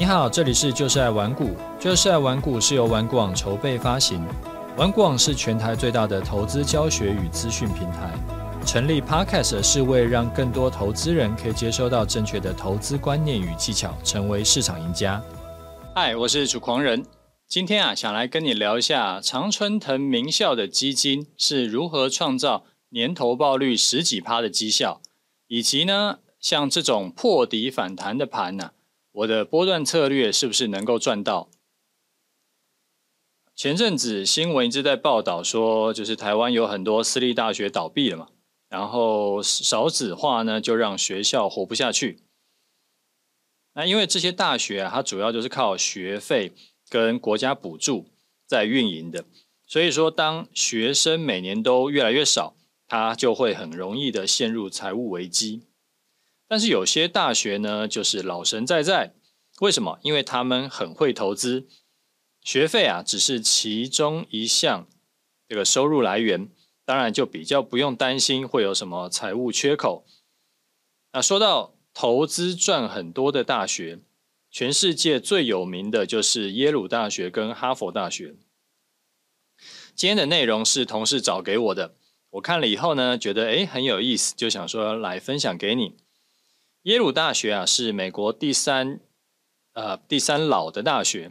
你好，这里是就是爱玩股，就是爱玩股是由玩股网筹备发行，玩股网是全台最大的投资教学与资讯平台。成立 Podcast 是为让更多投资人可以接收到正确的投资观念与技巧，成为市场赢家。嗨，我是主狂人，今天啊，想来跟你聊一下常春藤名校的基金是如何创造年投报率十几趴的绩效，以及呢，像这种破底反弹的盘呢、我的波段策略是不是能够赚到？前阵子新闻一直在报道说，就是台湾有很多私立大学倒闭了嘛，然后少子化呢，就让学校活不下去。那因为这些大学啊，它主要就是靠学费跟国家补助在运营的，所以说当学生每年都越来越少，它就会很容易的陷入财务危机。但是有些大学呢，就是老神在在，为什么？因为他们很会投资，学费啊只是其中一项这个收入来源，当然就比较不用担心会有什么财务缺口。那说到投资赚很多的大学，全世界最有名的就是耶鲁大学跟哈佛大学。今天的内容是同事找给我的，我看了以后呢，觉得诶很有意思，就想说来分享给你。耶鲁大学啊，是美国第三呃第三老的大学，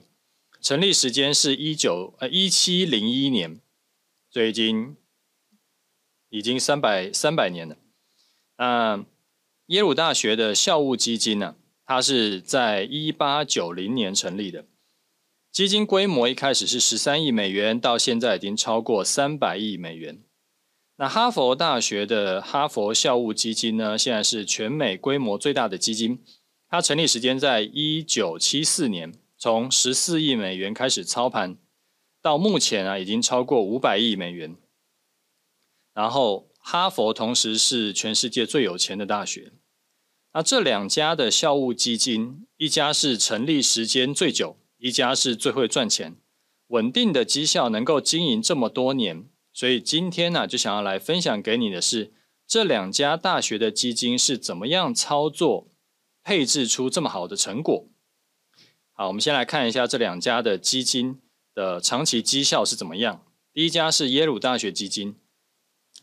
成立时间是一九呃一七零一年，所以已经已经三百三百年了。那耶鲁大学的校务基金呢、它是在一八九零年成立的，基金规模一开始是十三亿美元，到现在已经超过三百亿美元。那哈佛大学的哈佛校务基金呢，现在是全美规模最大的基金。它成立时间在一九七四年，从十四亿美元开始操盘，到目前啊已经超过五百亿美元。然后哈佛同时是全世界最有钱的大学。那这两家的校务基金，一家是成立时间最久，一家是最会赚钱，稳定的绩效能够经营这么多年。所以今天呢，就想要来分享给你的是这两家大学的基金是怎么样操作配置出这么好的成果。好，我们先来看一下这两家的基金的长期绩效是怎么样。第一家是耶鲁大学基金，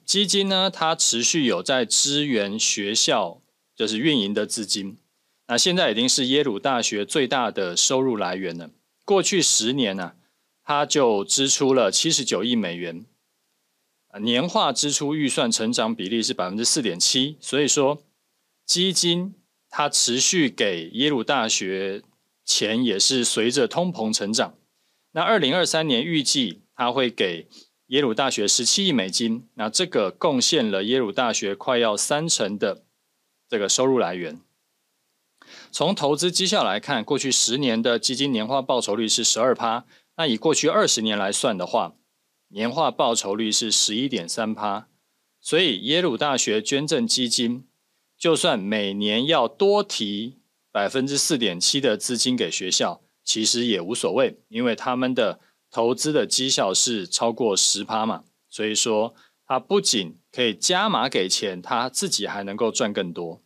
基金呢，它持续有在支援学校，就是运营的资金。那现在已经是耶鲁大学最大的收入来源了。过去十年呢，它就支出了七十九亿美元。年化支出预算成长比例是百分之四点七，所以说基金它持续给耶鲁大学钱也是随着通膨成长。那二零二三年预计它会给耶鲁大学十七亿美金，那这个贡献了耶鲁大学快要三成的这个收入来源。从投资绩效来看，过去十年的基金年化报酬率是十二趴，那以过去二十年来算的话，年化报酬率是十一点三趴，所以耶鲁大学捐赠基金，就算每年要多提百分之四点七的资金给学校，其实也无所谓，因为他们的投资的绩效是超过十趴嘛，所以说他不仅可以加码给钱，他自己还能够赚更多。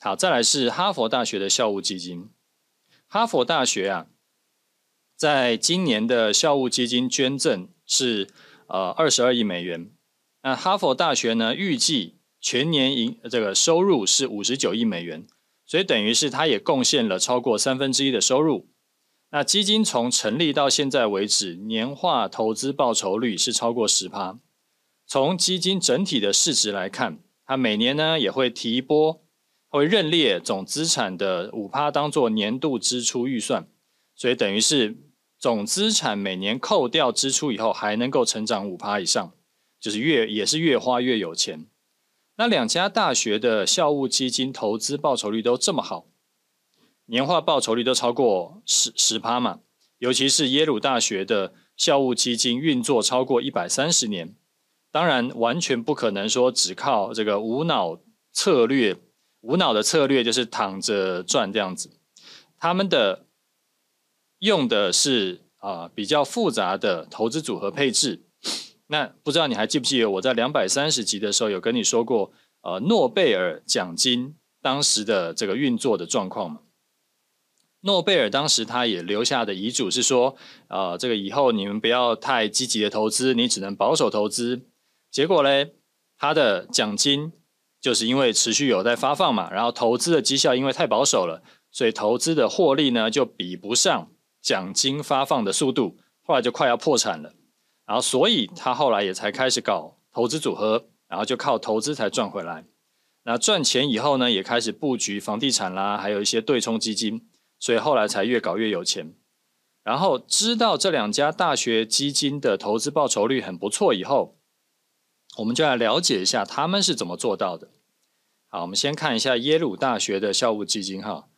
好，再来是哈佛大学的校务基金，哈佛大学啊。在今年的校务基金捐赠是呃二十二亿美元，那哈佛大学呢，预计全年营这个收入是五十九亿美元，所以等于是它也贡献了超过三分之一的收入。那基金从成立到现在为止，年化投资报酬率是超过十趴。从基金整体的市值来看，它每年呢也会提拨，会认列总资产的五趴当做年度支出预算。所以等于是总资产每年扣掉支出以后，还能够成长五趴以上，就是越也是越花越有钱。那两家大学的校务基金投资报酬率都这么好，年化报酬率都超过十十趴嘛。尤其是耶鲁大学的校务基金运作超过一百三十年，当然完全不可能说只靠这个无脑策略，无脑的策略就是躺着赚这样子，他们的。用的是啊比较复杂的投资组合配置，那不知道你还记不记得我在两百三十集的时候有跟你说过，呃诺贝尔奖金当时的这个运作的状况吗？诺贝尔当时他也留下的遗嘱是说，呃，这个以后你们不要太积极的投资，你只能保守投资。结果嘞，他的奖金就是因为持续有在发放嘛，然后投资的绩效因为太保守了，所以投资的获利呢就比不上奖金发放的速度，后来就快要破产了。然后所以他后来也才开始搞投资组合，然后就靠投资才赚回来。那赚钱以后呢，也开始布局房地产啦，还有一些对冲基金。所以后来才越搞越有钱，然后知道这两家大学基金的投资报酬率很不错以后，我们就来了解一下他们是怎么做到的。好，我们先看一下耶鲁大学的校务基金哈，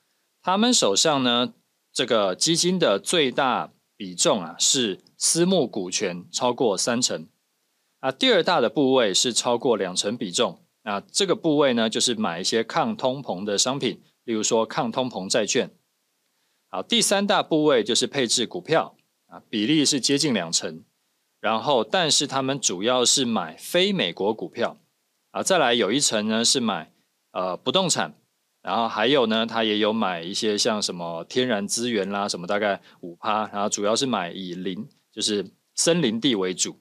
他们手上呢，这个基金的最大比重啊是私募股权超过三成，啊，第二大的部位是超过两成比重，那这个部位呢就是买一些抗通膨的商品，例如说抗通膨债券。好，第三大部位就是配置股票啊，比例是接近两成。然后，但是他们主要是买非美国股票啊，再来有一层呢是买呃不动产，然后还有呢，他也有买一些像什么天然资源啦，什么大概五趴，然后主要是买以林就是森林地为主。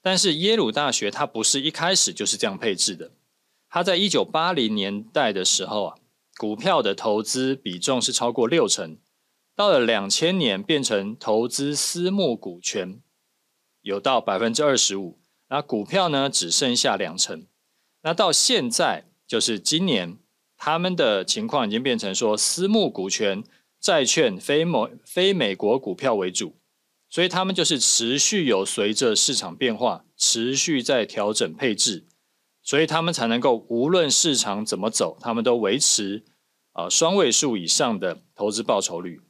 但是耶鲁大学它不是一开始就是这样配置的，它在一九八零年代的时候啊。股票的投资比重是超过六成，到了两千年变成投资私募股权，有到百分之二十五，那股票呢只剩下两成。那到现在就是今年，他们的情况已经变成说私募股权、债券、非美非美国股票为主，所以他们就是持续有随着市场变化，持续在调整配置。所以他们才能够无论市场怎么走，他们都维持啊双位数以上的投资报酬率。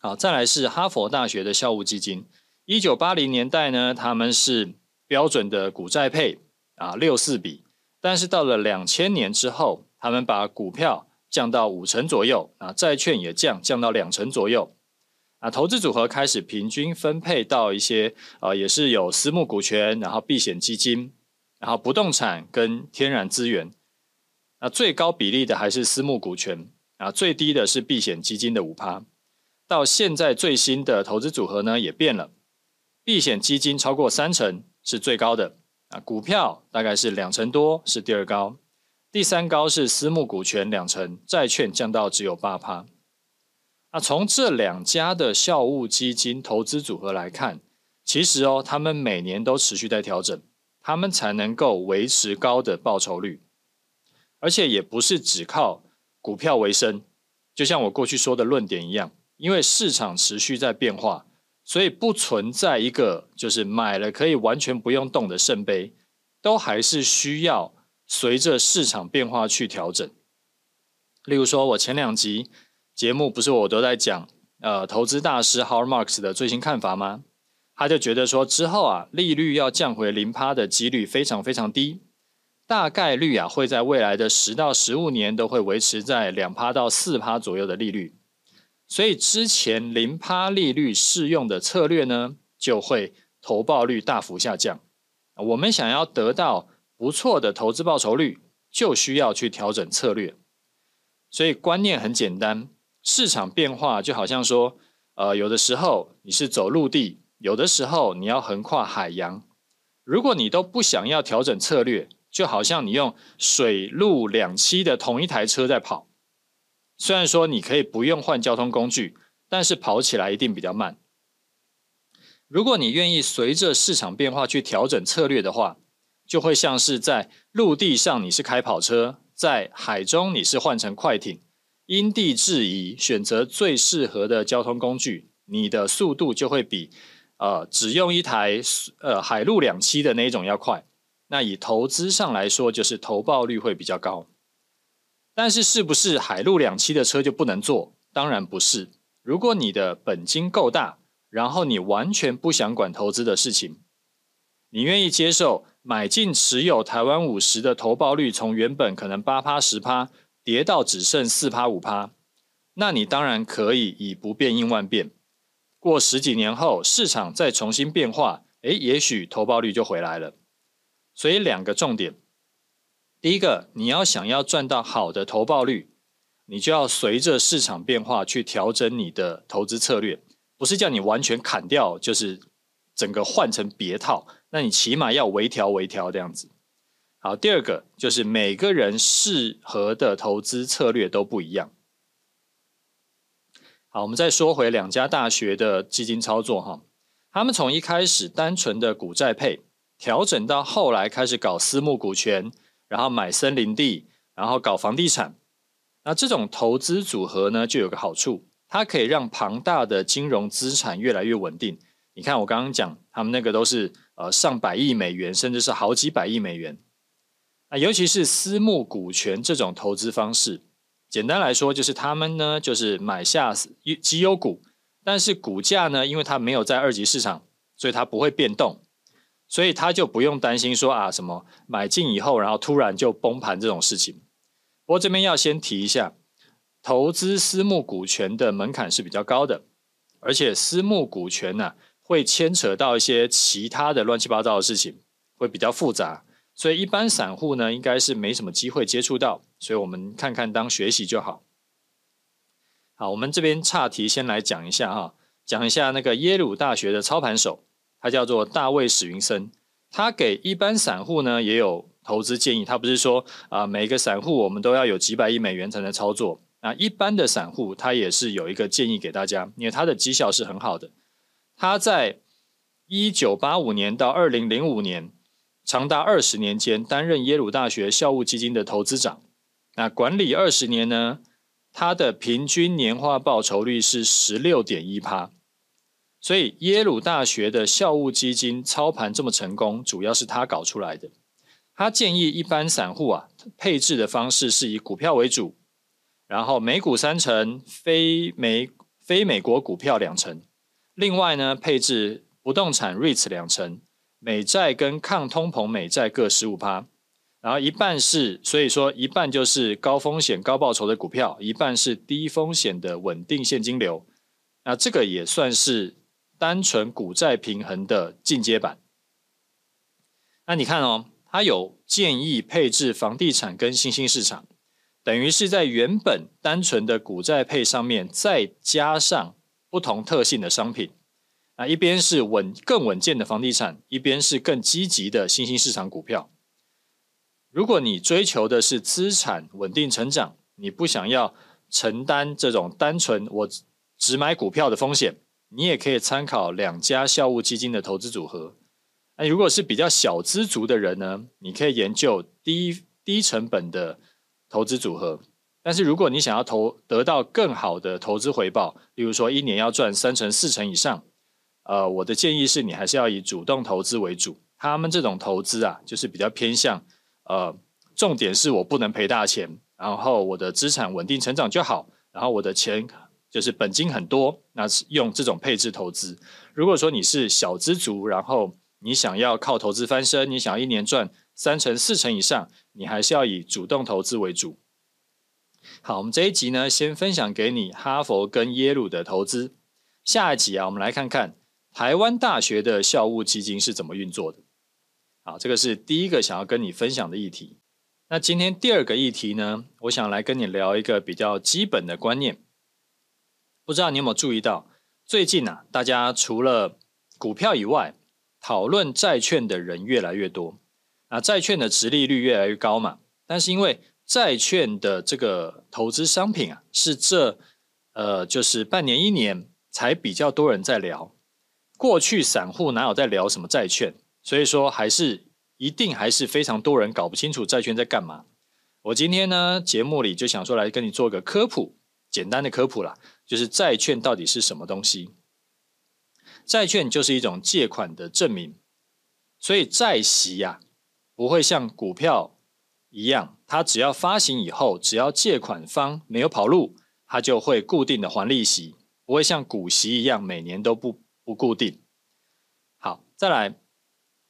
好，再来是哈佛大学的校务基金，一九八零年代呢，他们是标准的股债配啊六四比，但是到了两千年之后，他们把股票降到五成左右，啊债券也降降到两成左右，啊投资组合开始平均分配到一些啊也是有私募股权，然后避险基金。然后不动产跟天然资源，那最高比例的还是私募股权啊，最低的是避险基金的五趴。到现在最新的投资组合呢也变了，避险基金超过三成是最高的啊，股票大概是两成多是第二高，第三高是私募股权两成，债券降到只有八趴。那从这两家的校务基金投资组合来看，其实哦，他们每年都持续在调整。他们才能够维持高的报酬率，而且也不是只靠股票为生。就像我过去说的论点一样，因为市场持续在变化，所以不存在一个就是买了可以完全不用动的圣杯，都还是需要随着市场变化去调整。例如说，我前两集节目不是我都在讲呃投资大师 Har Marx 的最新看法吗？他就觉得说，之后啊，利率要降回零趴的几率非常非常低，大概率啊会在未来的十到十五年都会维持在两趴到四趴左右的利率，所以之前零趴利率适用的策略呢，就会投报率大幅下降。我们想要得到不错的投资报酬率，就需要去调整策略。所以观念很简单，市场变化就好像说，呃，有的时候你是走陆地。有的时候你要横跨海洋，如果你都不想要调整策略，就好像你用水陆两栖的同一台车在跑。虽然说你可以不用换交通工具，但是跑起来一定比较慢。如果你愿意随着市场变化去调整策略的话，就会像是在陆地上你是开跑车，在海中你是换成快艇，因地制宜选择最适合的交通工具，你的速度就会比。呃，只用一台呃海陆两栖的那一种要快，那以投资上来说，就是投报率会比较高。但是是不是海陆两栖的车就不能坐？当然不是。如果你的本金够大，然后你完全不想管投资的事情，你愿意接受买进持有台湾五十的投报率从原本可能八趴十趴跌到只剩四趴五趴，那你当然可以以不变应万变。过十几年后，市场再重新变化，诶，也许投报率就回来了。所以两个重点，第一个，你要想要赚到好的投报率，你就要随着市场变化去调整你的投资策略，不是叫你完全砍掉，就是整个换成别套。那你起码要微调微调这样子。好，第二个就是每个人适合的投资策略都不一样。好，我们再说回两家大学的基金操作哈，他们从一开始单纯的股债配，调整到后来开始搞私募股权，然后买森林地，然后搞房地产。那这种投资组合呢，就有个好处，它可以让庞大的金融资产越来越稳定。你看我刚刚讲，他们那个都是呃上百亿美元，甚至是好几百亿美元。啊，尤其是私募股权这种投资方式，简单来说就是他们呢就是买下绩优股，但是股价呢，因为它没有在二级市场，所以它不会变动，所以他就不用担心说啊什么买进以后然后突然就崩盘这种事情。不过这边要先提一下，投资私募股权的门槛是比较高的，而且私募股权呢、会牵扯到一些其他的乱七八糟的事情，会比较复杂。所以一般散户呢，应该是没什么机会接触到，所以我们看看当学习就好。好，我们这边岔题先来讲一下哈，讲一下那个耶鲁大学的操盘手，他叫做大卫史云森，他给一般散户呢也有投资建议，他不是说啊、每个散户我们都要有几百亿美元才能操作，啊一般的散户他也是有一个建议给大家，因为他的绩效是很好的，他在一九八五年到二零零五年。长达二十年间担任耶鲁大学校务基金的投资长，那管理二十年呢，他的平均年化报酬率是十六点一趴，所以耶鲁大学的校务基金操盘这么成功，主要是他搞出来的。他建议一般散户啊，配置的方式是以股票为主，然后美股三成，非美非美国股票两成，另外呢，配置不动产 REITs 两成。美债跟抗通膨美债各十五趴，然后一半是，所以说一半就是高风险高报酬的股票，一半是低风险的稳定现金流。那这个也算是单纯股债平衡的进阶版。那你看哦，他有建议配置房地产跟新兴市场，等于是在原本单纯的股债配上面再加上不同特性的商品。啊，一边是稳更稳健的房地产，一边是更积极的新兴市场股票。如果你追求的是资产稳定成长，你不想要承担这种单纯我只买股票的风险，你也可以参考两家校务基金的投资组合。那如果是比较小资族的人呢，你可以研究低低成本的投资组合。但是如果你想要投得到更好的投资回报，例如说一年要赚三成四成以上。呃，我的建议是你还是要以主动投资为主。他们这种投资啊，就是比较偏向，呃，重点是我不能赔大钱，然后我的资产稳定成长就好，然后我的钱就是本金很多，那是用这种配置投资。如果说你是小资族，然后你想要靠投资翻身，你想要一年赚三成四成以上，你还是要以主动投资为主。好，我们这一集呢，先分享给你哈佛跟耶鲁的投资。下一集啊，我们来看看。台湾大学的校务基金是怎么运作的？好，这个是第一个想要跟你分享的议题。那今天第二个议题呢，我想来跟你聊一个比较基本的观念。不知道你有没有注意到，最近啊，大家除了股票以外，讨论债券的人越来越多。那债券的殖利率越来越高嘛，但是因为债券的这个投资商品啊，是这呃就是半年一年才比较多人在聊。过去散户哪有在聊什么债券？所以说还是一定还是非常多人搞不清楚债券在干嘛。我今天呢节目里就想说来跟你做个科普，简单的科普啦，就是债券到底是什么东西？债券就是一种借款的证明，所以债息呀不会像股票一样，它只要发行以后，只要借款方没有跑路，它就会固定的还利息，不会像股息一样每年都不。不固定。好，再来，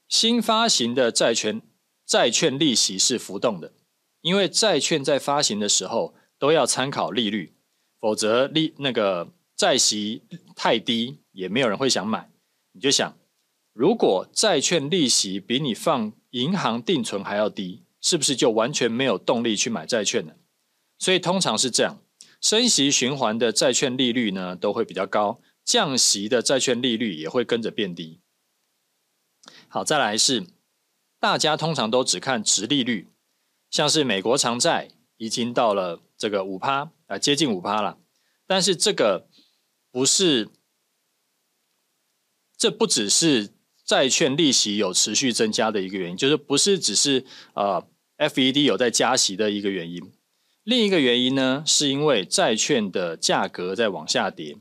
新发行的债券，债券利息是浮动的，因为债券在发行的时候都要参考利率，否则利那个债息太低，也没有人会想买。你就想，如果债券利息比你放银行定存还要低，是不是就完全没有动力去买债券呢？所以通常是这样，升息循环的债券利率呢都会比较高，降息的债券利率也会跟着变低。好，再来是大家通常都只看殖利率，像是美国长债已经到了这个五趴啊，接近五趴了。但是这个不是，这不只是债券利息有持续增加的一个原因，就是不是只是呃 FED 有在加息的一个原因。另一个原因呢，是因为债券的价格在往下跌。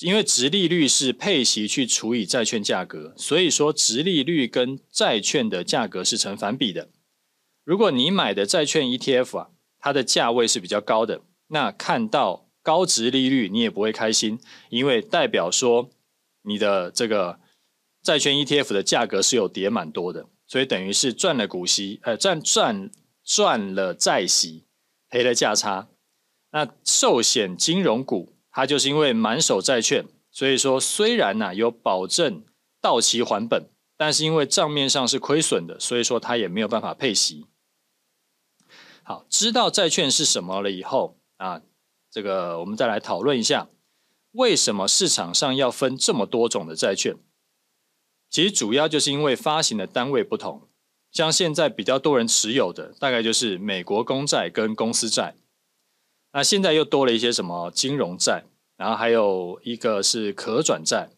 因为殖利率是配息去除以债券价格，所以说殖利率跟债券的价格是成反比的。如果你买的债券 ETF 啊，它的价位是比较高的，那看到高值利率你也不会开心，因为代表说你的这个债券 ETF 的价格是有跌蛮多的，所以等于是赚了股息，呃，赚赚赚了债息，赔了价差。那寿险金融股。它就是因为满手债券，所以说虽然呢、有保证到期还本，但是因为账面上是亏损的，所以说它也没有办法配息。好，知道债券是什么了以后啊，这个我们再来讨论一下，为什么市场上要分这么多种的债券？其实主要就是因为发行的单位不同，像现在比较多人持有的，大概就是美国公债跟公司债。那现在又多了一些什么金融债，然后还有一个是可转债。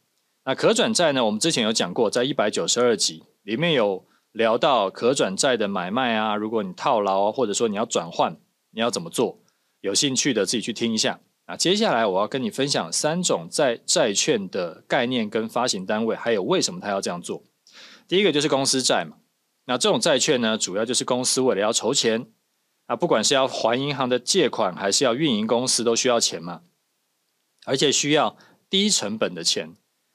那可转债呢，我们之前有讲过，在一百九十二集里面有聊到可转债的买卖啊，如果你套牢或者说你要转换，你要怎么做？有兴趣的自己去听一下。那接下来我要跟你分享三种债债券的概念跟发行单位，还有为什么他要这样做。第一个就是公司债嘛，那这种债券呢，主要就是公司为了要筹钱。啊，不管是要还银行的借款，还是要运营公司，都需要钱嘛，而且需要低成本的钱。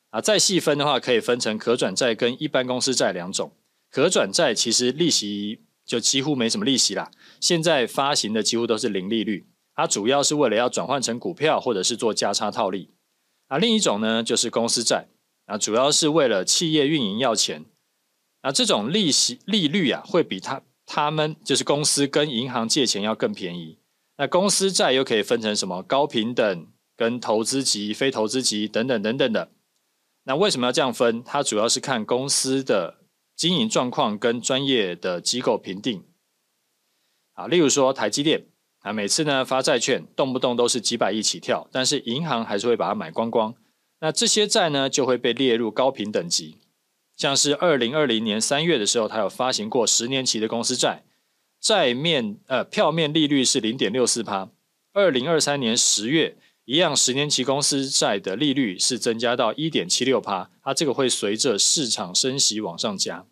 啊，再细分的话，可以分成可转债跟一般公司债两种。可转债其实利息就几乎没什么利息啦，现在发行的几乎都是零利率。它主要是为了要转换成股票，或者是做价差套利。啊，另一种呢就是公司债，啊，主要是为了企业运营要钱。啊，这种利息利率啊，会比它。他们就是公司跟银行借钱要更便宜。那公司债又可以分成什么高平等、跟投资级、非投资级等等等等的。那为什么要这样分？它主要是看公司的经营状况跟专业的机构评定。啊，例如说台积电啊，每次呢发债券，动不动都是几百亿起跳，但是银行还是会把它买光光。那这些债呢就会被列入高评等级。像是二零二零年三月的时候，他有发行过十年期的公司债，债面呃票面利率是零点六四趴。二零二三年十月，一样十年期公司债的利率是增加到一点七六趴，它这个会随着市场升息往上加。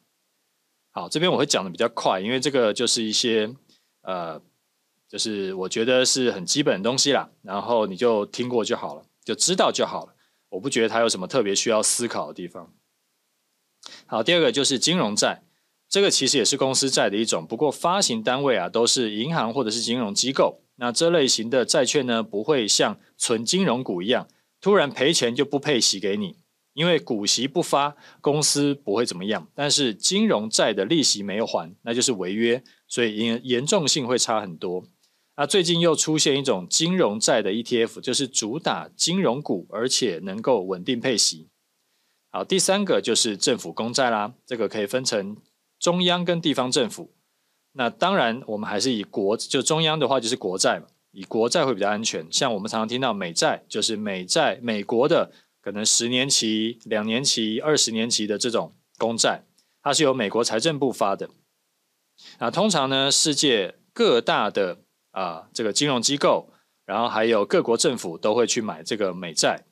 好，这边我会讲的比较快，因为这个就是一些呃，就是我觉得是很基本的东西啦，然后你就听过就好了，就知道就好了。我不觉得它有什么特别需要思考的地方。好，第二个就是金融债，这个其实也是公司债的一种，不过发行单位啊都是银行或者是金融机构。那这类型的债券呢，不会像纯金融股一样，突然赔钱就不配息给你，因为股息不发，公司不会怎么样。但是金融债的利息没有还，那就是违约，所以严严重性会差很多。那最近又出现一种金融债的 ETF，就是主打金融股，而且能够稳定配息。好，第三个就是政府公债啦，这个可以分成中央跟地方政府。那当然，我们还是以国，就中央的话就是国债嘛，以国债会比较安全。像我们常常听到美债，就是美债，美国的可能十年期、两年期、二十年期的这种公债，它是由美国财政部发的。那通常呢，世界各大的啊、呃、这个金融机构，然后还有各国政府都会去买这个美债。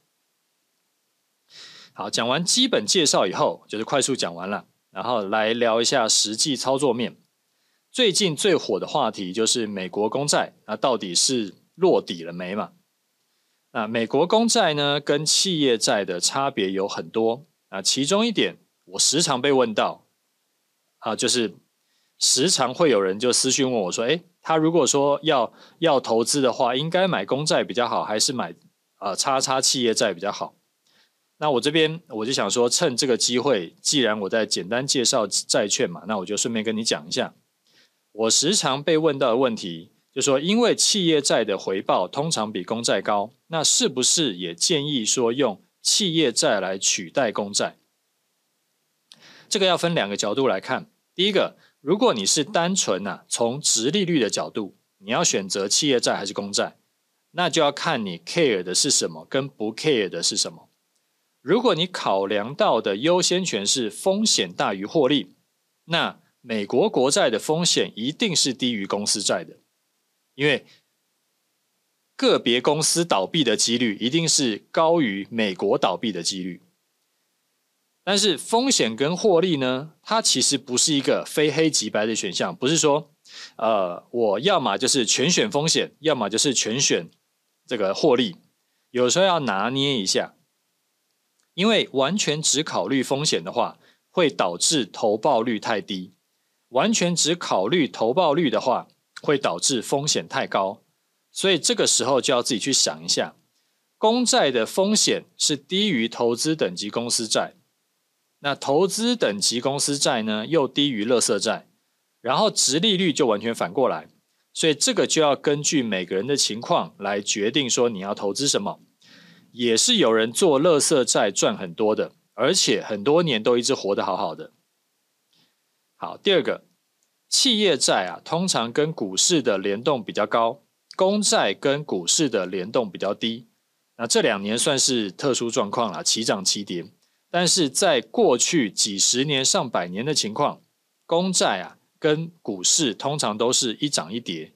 好，讲完基本介绍以后，就是快速讲完了，然后来聊一下实际操作面。最近最火的话题就是美国公债，那到底是落底了没嘛？那美国公债呢，跟企业债的差别有很多啊。其中一点，我时常被问到啊，就是时常会有人就私讯问我说：“哎，他如果说要要投资的话，应该买公债比较好，还是买啊叉叉企业债比较好？”那我这边我就想说，趁这个机会，既然我在简单介绍债券嘛，那我就顺便跟你讲一下。我时常被问到的问题，就说因为企业债的回报通常比公债高，那是不是也建议说用企业债来取代公债？这个要分两个角度来看。第一个，如果你是单纯呐、啊、从殖利率的角度，你要选择企业债还是公债，那就要看你 care 的是什么，跟不 care 的是什么。如果你考量到的优先权是风险大于获利，那美国国债的风险一定是低于公司债的，因为个别公司倒闭的几率一定是高于美国倒闭的几率。但是风险跟获利呢，它其实不是一个非黑即白的选项，不是说，呃，我要么就是全选风险，要么就是全选这个获利，有时候要拿捏一下。因为完全只考虑风险的话，会导致投报率太低；完全只考虑投报率的话，会导致风险太高。所以这个时候就要自己去想一下，公债的风险是低于投资等级公司债，那投资等级公司债呢又低于垃圾债，然后殖利率就完全反过来。所以这个就要根据每个人的情况来决定说你要投资什么。也是有人做垃圾债赚很多的，而且很多年都一直活得好好的。好，第二个，企业债啊，通常跟股市的联动比较高，公债跟股市的联动比较低。那这两年算是特殊状况了，齐涨齐跌。但是在过去几十年、上百年的情况，公债啊跟股市通常都是一涨一跌，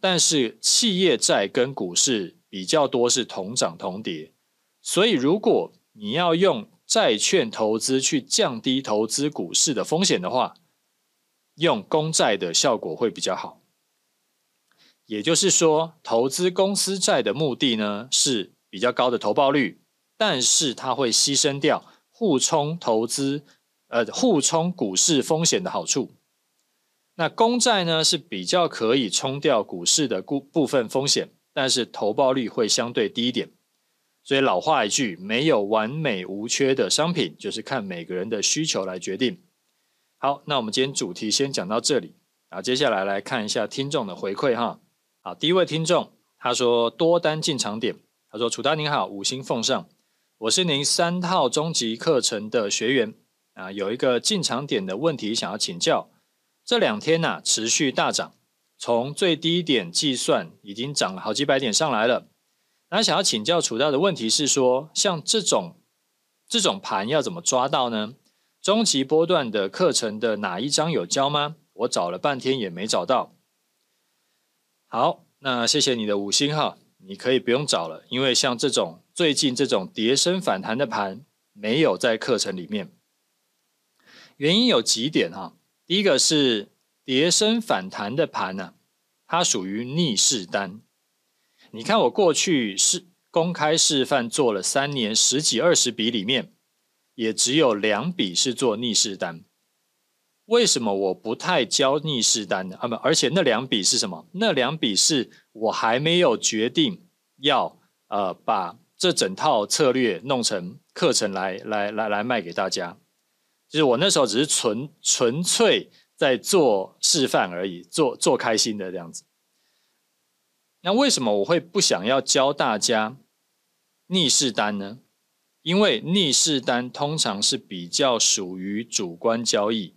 但是企业债跟股市比较多是同涨同跌。所以，如果你要用债券投资去降低投资股市的风险的话，用公债的效果会比较好。也就是说，投资公司债的目的呢是比较高的投报率，但是它会牺牲掉互冲投资，呃，互冲股市风险的好处。那公债呢是比较可以冲掉股市的部部分风险，但是投报率会相对低一点。所以老话一句，没有完美无缺的商品，就是看每个人的需求来决定。好，那我们今天主题先讲到这里，啊，接下来来看一下听众的回馈哈。好，第一位听众他说多单进场点，他说楚丹您好，五星奉上，我是您三套终极课程的学员啊，有一个进场点的问题想要请教。这两天呐、持续大涨，从最低点计算已经涨了好几百点上来了。那想要请教楚大的问题是说，像这种这种盘要怎么抓到呢？终极波段的课程的哪一章有教吗？我找了半天也没找到。好，那谢谢你的五星哈，你可以不用找了，因为像这种最近这种跌升反弹的盘没有在课程里面。原因有几点哈，第一个是跌升反弹的盘呢、它属于逆势单。你看，我过去是公开示范做了三年十几二十笔里面，也只有两笔是做逆势单。为什么我不太教逆势单呢？啊不，而且那两笔是什么？那两笔是我还没有决定要呃把这整套策略弄成课程来来来来卖给大家。就是我那时候只是纯纯粹在做示范而已，做做开心的这样子。那为什么我会不想要教大家逆势单呢？因为逆势单通常是比较属于主观交易，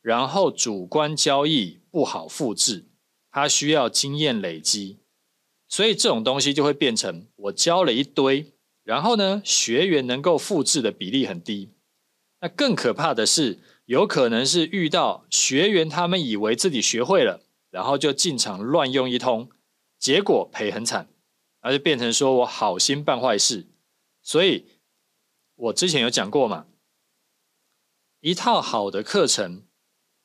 然后主观交易不好复制，它需要经验累积，所以这种东西就会变成我教了一堆，然后呢，学员能够复制的比例很低。那更可怕的是，有可能是遇到学员他们以为自己学会了，然后就进场乱用一通。结果赔很惨，而就变成说我好心办坏事，所以我之前有讲过嘛，一套好的课程，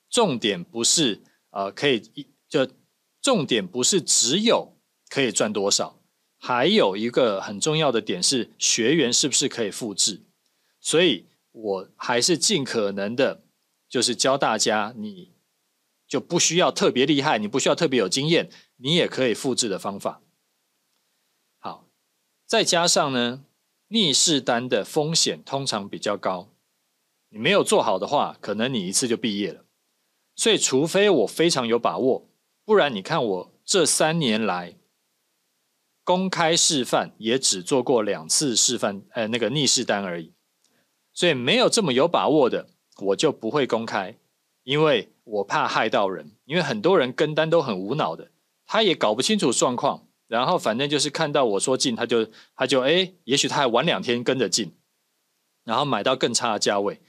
重点不是呃可以一就重点不是只有可以赚多少，还有一个很重要的点是学员是不是可以复制，所以我还是尽可能的，就是教大家你。就不需要特别厉害，你不需要特别有经验，你也可以复制的方法。好，再加上呢，逆势单的风险通常比较高，你没有做好的话，可能你一次就毕业了。所以，除非我非常有把握，不然你看我这三年来公开示范也只做过两次示范，呃，那个逆势单而已。所以没有这么有把握的，我就不会公开，因为我怕害到人。因为很多人跟单都很无脑的，他也搞不清楚状况，然后反正就是看到我说进，他就他就哎，也许他还晚两天跟着进，然后买到更差的价位，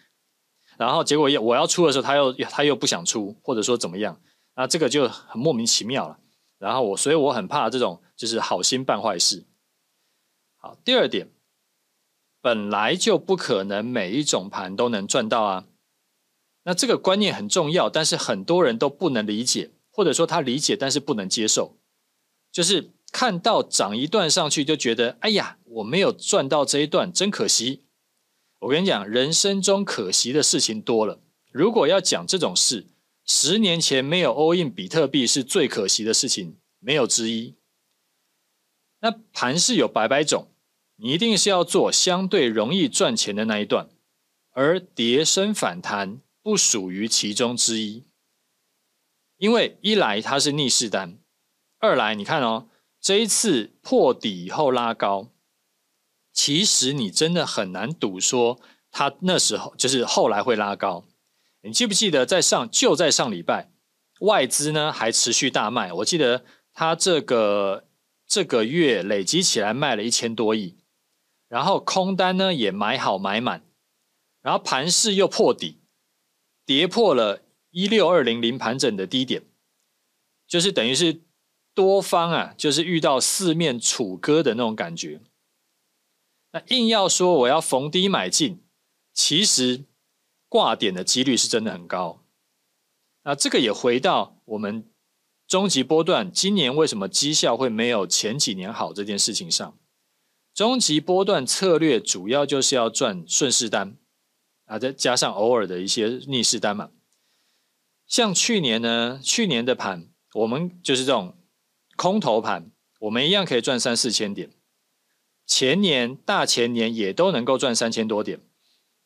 然后结果要我要出的时候，他又他又不想出，或者说怎么样，那这个就很莫名其妙了。然后我所以我很怕这种就是好心办坏事。好，第二点。本来就不可能每一种盘都能赚到啊，那这个观念很重要，但是很多人都不能理解，或者说他理解但是不能接受，就是看到涨一段上去就觉得，哎呀，我没有赚到这一段，真可惜。我跟你讲，人生中可惜的事情多了，如果要讲这种事，十年前没有 all in 比特币是最可惜的事情，没有之一。那盘势有百百种。你一定是要做相对容易赚钱的那一段，而跌升反弹不属于其中之一，因为一来它是逆势单，二来你看哦，这一次破底以后拉高，其实你真的很难赌说它那时候就是后来会拉高。你记不记得在上就在上礼拜，外资呢还持续大卖，我记得它这个这个月累积起来卖了一千多亿。然后空单呢也买好买满，然后盘势又破底，跌破了一六二零零盘整的低点，就是等于是多方啊，就是遇到四面楚歌的那种感觉。那硬要说我要逢低买进，其实挂点的几率是真的很高。那这个也回到我们终极波段今年为什么绩效会没有前几年好这件事情上。终极波段策略主要就是要赚顺势单啊，再加上偶尔的一些逆势单嘛。像去年呢，去年的盘我们就是这种空头盘，我们一样可以赚三四千点。前年、大前年也都能够赚三千多点，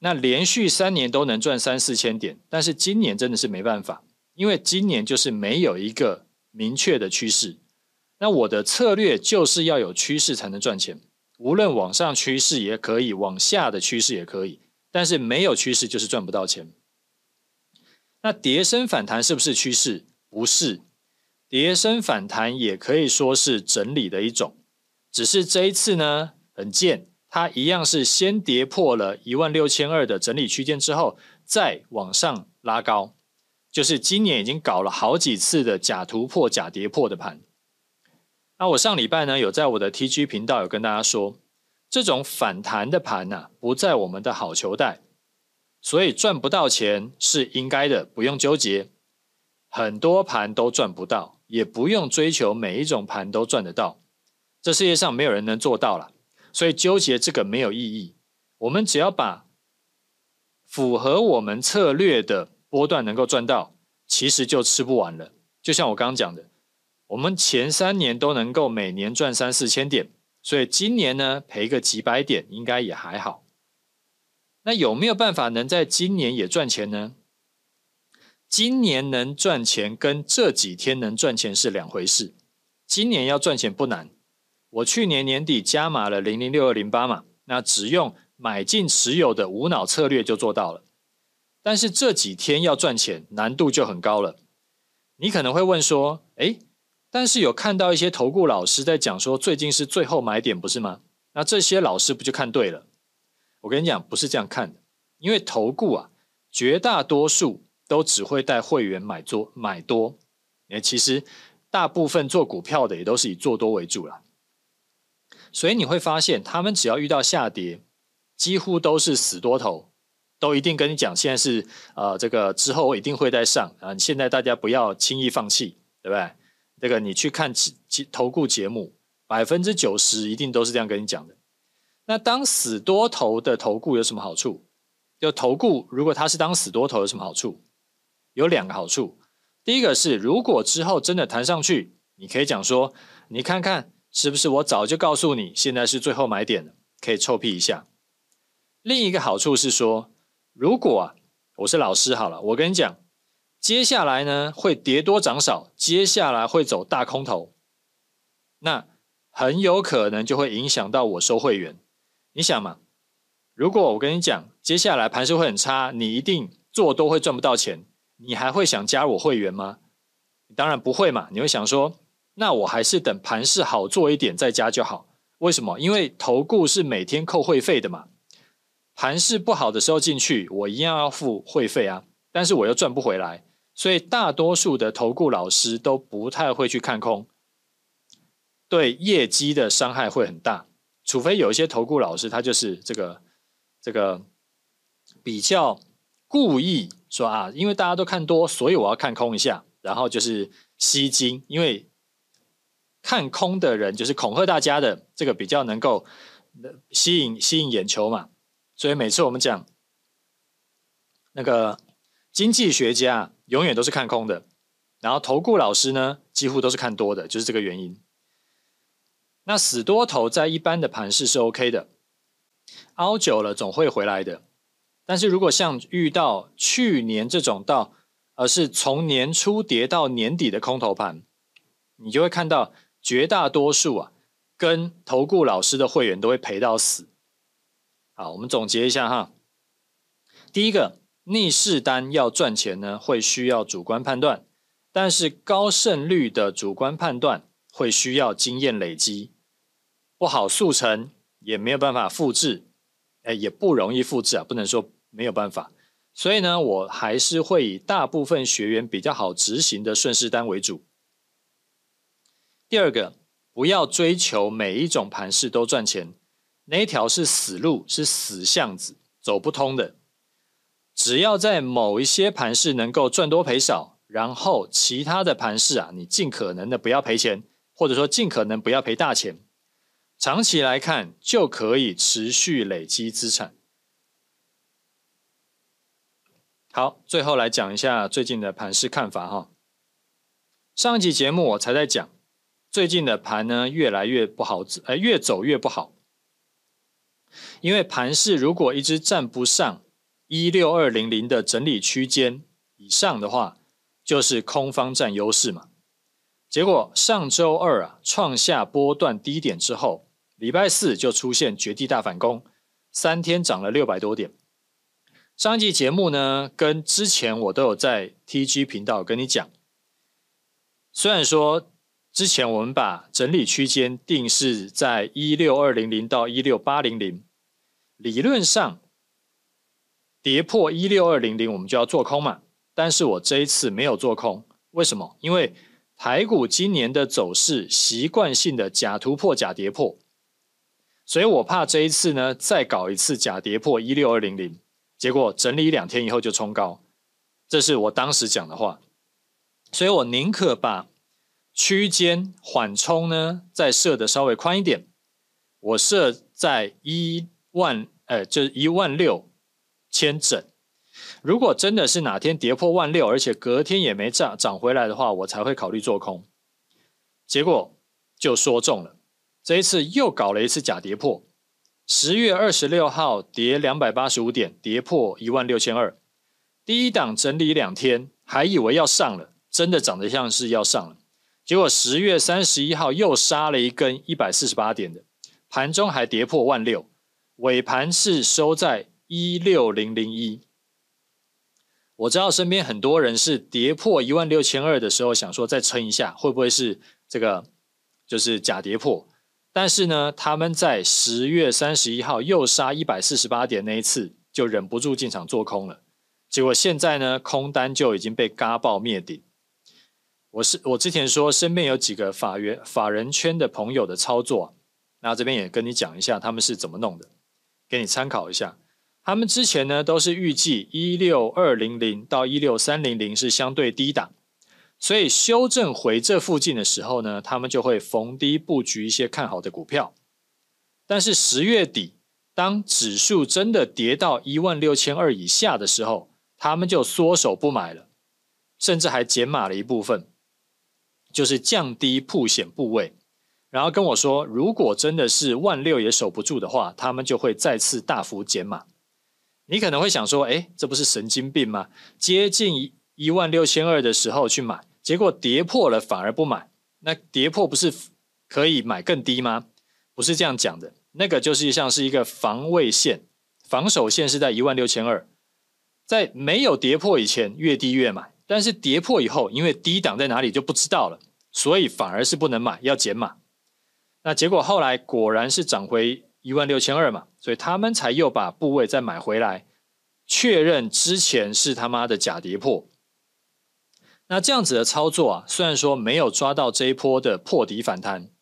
那连续三年都能赚三四千点，但是今年真的是没办法，因为今年就是没有一个明确的趋势。那我的策略就是要有趋势才能赚钱。无论往上趋势也可以，往下的趋势也可以，但是没有趋势就是赚不到钱。那跌升反弹是不是趋势？不是，跌升反弹也可以说是整理的一种，只是这一次呢很贱，它一样是先跌破了一万六千二的整理区间之后，再往上拉高，就是今年已经搞了好几次的假突破、假跌破的盘。那我上礼拜呢，有在我的 TG 频道有跟大家说，这种反弹的盘呐，不在我们的好球带，所以赚不到钱是应该的，不用纠结。很多盘都赚不到，也不用追求每一种盘都赚得到，这世界上没有人能做到了，所以纠结这个没有意义。我们只要把符合我们策略的波段能够赚到，其实就吃不完了。就像我刚刚讲的。我们前三年都能够每年赚三四千点，所以今年呢赔个几百点应该也还好。那有没有办法能在今年也赚钱呢？今年能赚钱跟这几天能赚钱是两回事。今年要赚钱不难，我去年年底加码了零零六二零八嘛，那只用买进持有的无脑策略就做到了。但是这几天要赚钱难度就很高了。你可能会问说，诶？但是有看到一些投顾老师在讲说，最近是最后买点，不是吗？那这些老师不就看对了？我跟你讲，不是这样看的，因为投顾啊，绝大多数都只会带会员买多买多。诶，其实大部分做股票的也都是以做多为主啦。所以你会发现，他们只要遇到下跌，几乎都是死多头，都一定跟你讲，现在是呃这个之后一定会再上啊，现在大家不要轻易放弃，对不对？这个你去看投顾节目，百分之九十一定都是这样跟你讲的。那当死多头的投顾有什么好处？就投顾如果他是当死多头有什么好处？有两个好处。第一个是，如果之后真的弹上去，你可以讲说，你看看是不是我早就告诉你，现在是最后买点了，可以臭屁一下。另一个好处是说，如果啊，我是老师好了，我跟你讲。接下来呢会跌多涨少，接下来会走大空头，那很有可能就会影响到我收会员。你想嘛，如果我跟你讲接下来盘势会很差，你一定做多会赚不到钱，你还会想加入我会员吗？当然不会嘛，你会想说，那我还是等盘势好做一点再加就好。为什么？因为投顾是每天扣会费的嘛。盘势不好的时候进去，我一样要付会费啊，但是我又赚不回来，所以大多数的投顾老师都不太会去看空，对业绩的伤害会很大。除非有一些投顾老师，他就是这个这个比较故意说啊，因为大家都看多，所以我要看空一下，然后就是吸金，因为看空的人就是恐吓大家的，这个比较能够吸引吸引眼球嘛。所以每次我们讲那个经济学家永远都是看空的，然后投顾老师呢几乎都是看多的，就是这个原因。那死多头在一般的盘势是 OK 的，凹久了总会回来的。但是如果像遇到去年这种到，而是从年初跌到年底的空头盘，你就会看到绝大多数啊，跟投顾老师的会员都会赔到死。好，我们总结一下哈。第一个，逆势单要赚钱呢，会需要主观判断，但是高胜率的主观判断会需要经验累积，不好速成，也没有办法复制，哎，也不容易复制啊，不能说没有办法。所以呢，我还是会以大部分学员比较好执行的顺势单为主。第二个，不要追求每一种盘势都赚钱。那一条是死路，是死巷子，走不通的。只要在某一些盘势能够赚多赔少，然后其他的盘势啊，你尽可能的不要赔钱，或者说尽可能不要赔大钱，长期来看就可以持续累积资产。好，最后来讲一下最近的盘势看法哈。上一集节目我才在讲，最近的盘呢越来越不好，呃，越走越不好。因为盘势如果一直站不上一六二零零的整理区间以上的话，就是空方占优势嘛。结果上周二啊创下波段低点之后，礼拜四就出现绝地大反攻，三天涨了六百多点。上一集节目呢，跟之前我都有在 TG 频道跟你讲，虽然说之前我们把整理区间定是在一六二零零到一六八零零。理论上，跌破一六二零零，我们就要做空嘛。但是我这一次没有做空，为什么？因为台股今年的走势习惯性的假突破、假跌破，所以我怕这一次呢再搞一次假跌破一六二零零，结果整理两天以后就冲高。这是我当时讲的话，所以我宁可把区间缓冲呢再设的稍微宽一点，我设在一。万，呃，就是一万六千整。如果真的是哪天跌破万六，而且隔天也没涨涨回来的话，我才会考虑做空。结果就说中了，这一次又搞了一次假跌破。十月二十六号跌两百八十五点，跌破一万六千二。第一档整理两天，还以为要上了，真的长得像是要上了。结果十月三十一号又杀了一根一百四十八点的，盘中还跌破万六。尾盘是收在一六零零一，我知道身边很多人是跌破一万六千二的时候，想说再撑一下，会不会是这个就是假跌破？但是呢，他们在十月三十一号又杀一百四十八点那一次，就忍不住进场做空了，结果现在呢，空单就已经被嘎爆灭顶。我是我之前说身边有几个法员法人圈的朋友的操作，那这边也跟你讲一下他们是怎么弄的。给你参考一下，他们之前呢都是预计一六二零零到一六三零零是相对低档，所以修正回这附近的时候呢，他们就会逢低布局一些看好的股票。但是十月底，当指数真的跌到一万六千二以下的时候，他们就缩手不买了，甚至还减码了一部分，就是降低曝险部位。然后跟我说，如果真的是万六也守不住的话，他们就会再次大幅减码。你可能会想说，哎，这不是神经病吗？接近一万六千二的时候去买，结果跌破了反而不买，那跌破不是可以买更低吗？不是这样讲的，那个就是像是一个防卫线，防守线是在一万六千二，在没有跌破以前越低越买，但是跌破以后，因为低档在哪里就不知道了，所以反而是不能买，要减码。那结果后来果然是涨回一万六千二嘛，所以他们才又把部位再买回来，确认之前是他妈的假跌破。那这样子的操作啊，虽然说没有抓到这一波的破底反弹，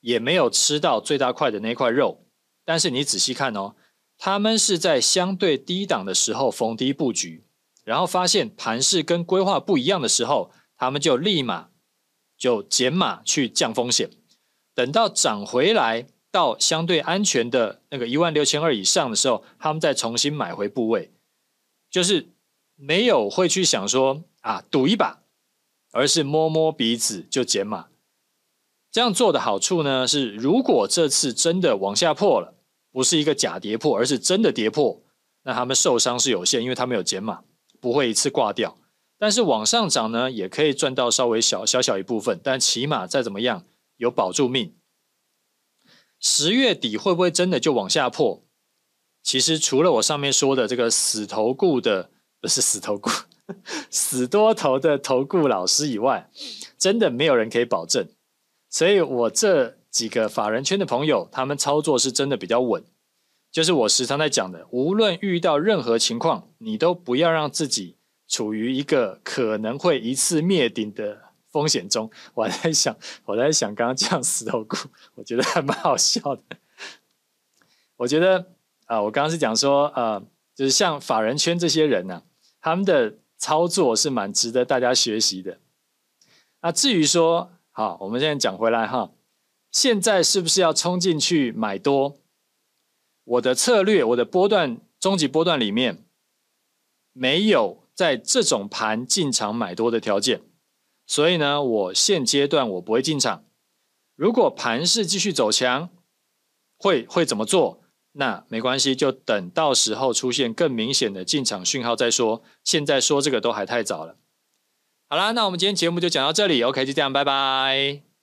也没有吃到最大块的那块肉，但是你仔细看哦，他们是在相对低档的时候逢低布局，然后发现盘势跟规划不一样的时候，他们就立马就减码去降风险，等到涨回来到相对安全的那个一万六千二以上的时候，他们再重新买回部位，就是没有会去想说。啊，赌一把，而是摸摸鼻子就减码。这样做的好处呢是，如果这次真的往下破了，不是一个假跌破，而是真的跌破，那他们受伤是有限，因为他们有减码，不会一次挂掉。但是往上涨呢，也可以赚到稍微小小小一部分，但起码再怎么样有保住命。十月底会不会真的就往下破？其实除了我上面说的这个死投顾的，不是死投顾。死多头的投顾老师以外，真的没有人可以保证。所以我这几个法人圈的朋友，他们操作是真的比较稳。就是我时常在讲的，无论遇到任何情况，你都不要让自己处于一个可能会一次灭顶的风险中。我在想，我在想，刚刚这样死投顾，我觉得还蛮好笑的。我觉得啊、我刚刚是讲说，呃，就是像法人圈这些人呢、他们的。操作是蛮值得大家学习的。那至于说，好，我们现在讲回来哈，现在是不是要冲进去买多？我的策略，我的波段终极波段里面没有在这种盘进场买多的条件，所以呢，我现阶段我不会进场。如果盘势继续走强，会会怎么做？那没关系，就等到时候出现更明显的进场讯号再说。现在说这个都还太早了。好啦，那我们今天节目就讲到这里，OK，就这样，拜拜。